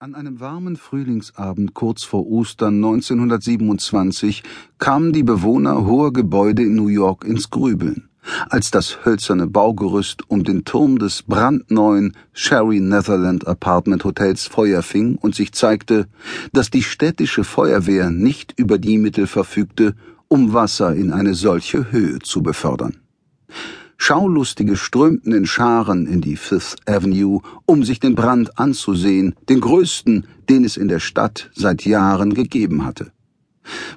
An einem warmen Frühlingsabend kurz vor Ostern 1927 kamen die Bewohner hoher Gebäude in New York ins Grübeln, als das hölzerne Baugerüst um den Turm des brandneuen Sherry Netherland Apartment Hotels Feuer fing und sich zeigte, dass die städtische Feuerwehr nicht über die Mittel verfügte, um Wasser in eine solche Höhe zu befördern. Schaulustige strömten in Scharen in die Fifth Avenue, um sich den Brand anzusehen, den größten, den es in der Stadt seit Jahren gegeben hatte.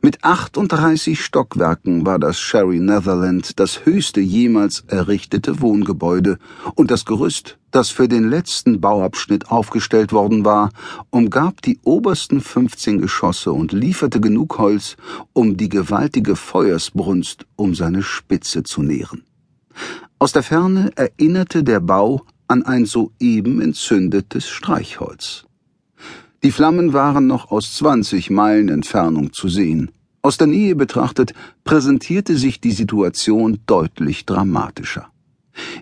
Mit 38 Stockwerken war das Sherry Netherland das höchste jemals errichtete Wohngebäude, und das Gerüst, das für den letzten Bauabschnitt aufgestellt worden war, umgab die obersten 15 Geschosse und lieferte genug Holz, um die gewaltige Feuersbrunst um seine Spitze zu nähren. Aus der Ferne erinnerte der Bau an ein soeben entzündetes Streichholz. Die Flammen waren noch aus 20 Meilen Entfernung zu sehen. Aus der Nähe betrachtet präsentierte sich die Situation deutlich dramatischer.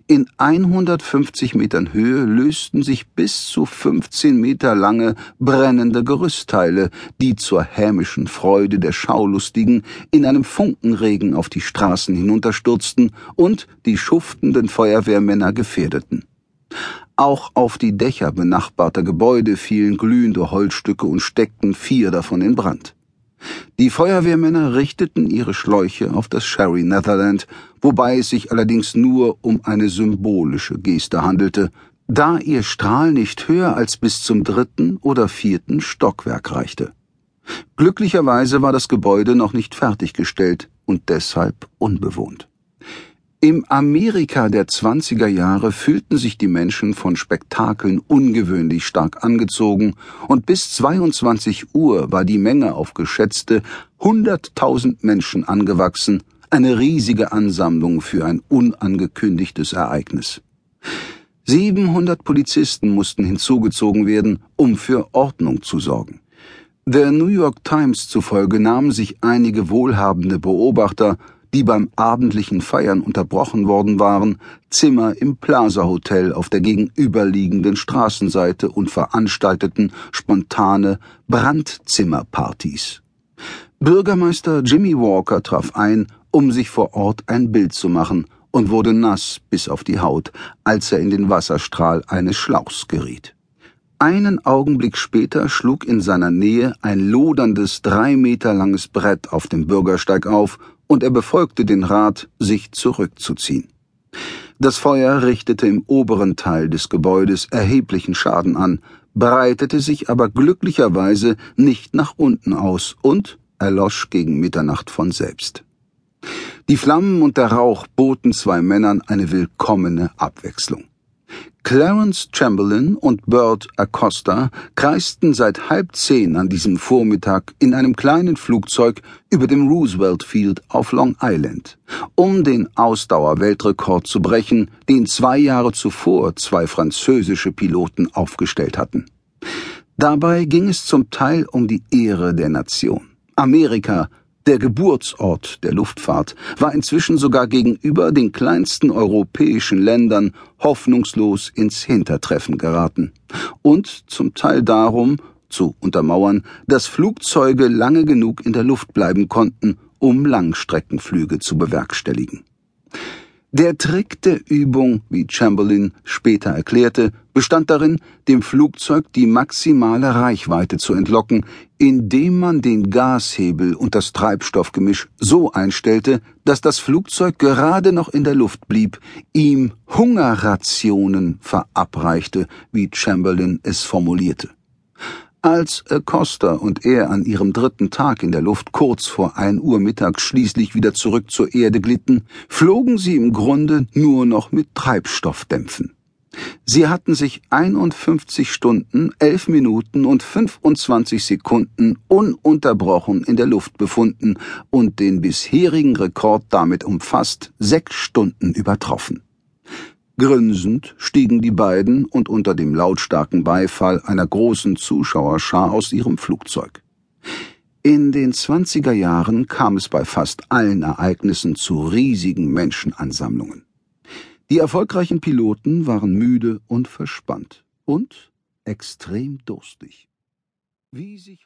In 150 Metern Höhe lösten sich bis zu 15 Meter lange brennende Gerüstteile, die zur hämischen Freude der Schaulustigen in einem Funkenregen auf die Straßen hinunterstürzten und die schuftenden Feuerwehrmänner gefährdeten. Auch auf die Dächer benachbarter Gebäude fielen glühende Holzstücke und steckten vier davon in Brand. Die Feuerwehrmänner richteten ihre Schläuche auf das Sherry Netherland, wobei es sich allerdings nur um eine symbolische Geste handelte, da ihr Strahl nicht höher als bis zum dritten oder vierten Stockwerk reichte. Glücklicherweise war das Gebäude noch nicht fertiggestellt und deshalb unbewohnt. Im Amerika der 20er Jahre fühlten sich die Menschen von Spektakeln ungewöhnlich stark angezogen, und bis 22 Uhr war die Menge auf geschätzte 100.000 Menschen angewachsen, eine riesige Ansammlung für ein unangekündigtes Ereignis. 700 Polizisten mussten hinzugezogen werden, um für Ordnung zu sorgen. Der New York Times zufolge nahmen sich einige wohlhabende Beobachter die beim abendlichen Feiern unterbrochen worden waren, Zimmer im Plaza Hotel auf der gegenüberliegenden Straßenseite und veranstalteten spontane Brandzimmerpartys. Bürgermeister Jimmy Walker traf ein, um sich vor Ort ein Bild zu machen, und wurde nass bis auf die Haut, als er in den Wasserstrahl eines Schlauchs geriet. Einen Augenblick später schlug in seiner Nähe ein loderndes, drei Meter langes Brett auf dem Bürgersteig auf und er befolgte den Rat, sich zurückzuziehen. Das Feuer richtete im oberen Teil des Gebäudes erheblichen Schaden an, breitete sich aber glücklicherweise nicht nach unten aus und erlosch gegen Mitternacht von selbst. Die Flammen und der Rauch boten zwei Männern eine willkommene Abwechslung. Clarence Chamberlain und Bert Acosta kreisten seit halb zehn an diesem Vormittag in einem kleinen Flugzeug über dem Roosevelt Field auf Long Island, um den Ausdauerweltrekord zu brechen, den zwei Jahre zuvor zwei französische Piloten aufgestellt hatten. Dabei ging es zum Teil um die Ehre der Nation. Amerika der Geburtsort der Luftfahrt war inzwischen sogar gegenüber den kleinsten europäischen Ländern hoffnungslos ins Hintertreffen geraten. Und zum Teil darum, zu untermauern, dass Flugzeuge lange genug in der Luft bleiben konnten, um Langstreckenflüge zu bewerkstelligen. Der Trick der Übung, wie Chamberlain später erklärte, bestand darin, dem Flugzeug die maximale Reichweite zu entlocken, indem man den Gashebel und das Treibstoffgemisch so einstellte, dass das Flugzeug gerade noch in der Luft blieb, ihm Hungerrationen verabreichte, wie Chamberlain es formulierte. Als Acosta und er an ihrem dritten Tag in der Luft kurz vor ein Uhr mittags schließlich wieder zurück zur Erde glitten, flogen sie im Grunde nur noch mit Treibstoffdämpfen. Sie hatten sich 51 Stunden, 11 Minuten und 25 Sekunden ununterbrochen in der Luft befunden und den bisherigen Rekord damit um fast sechs Stunden übertroffen. Grinsend stiegen die beiden und unter dem lautstarken Beifall einer großen Zuschauerschar aus ihrem Flugzeug. In den zwanziger Jahren kam es bei fast allen Ereignissen zu riesigen Menschenansammlungen. Die erfolgreichen Piloten waren müde und verspannt und extrem durstig. Wie sich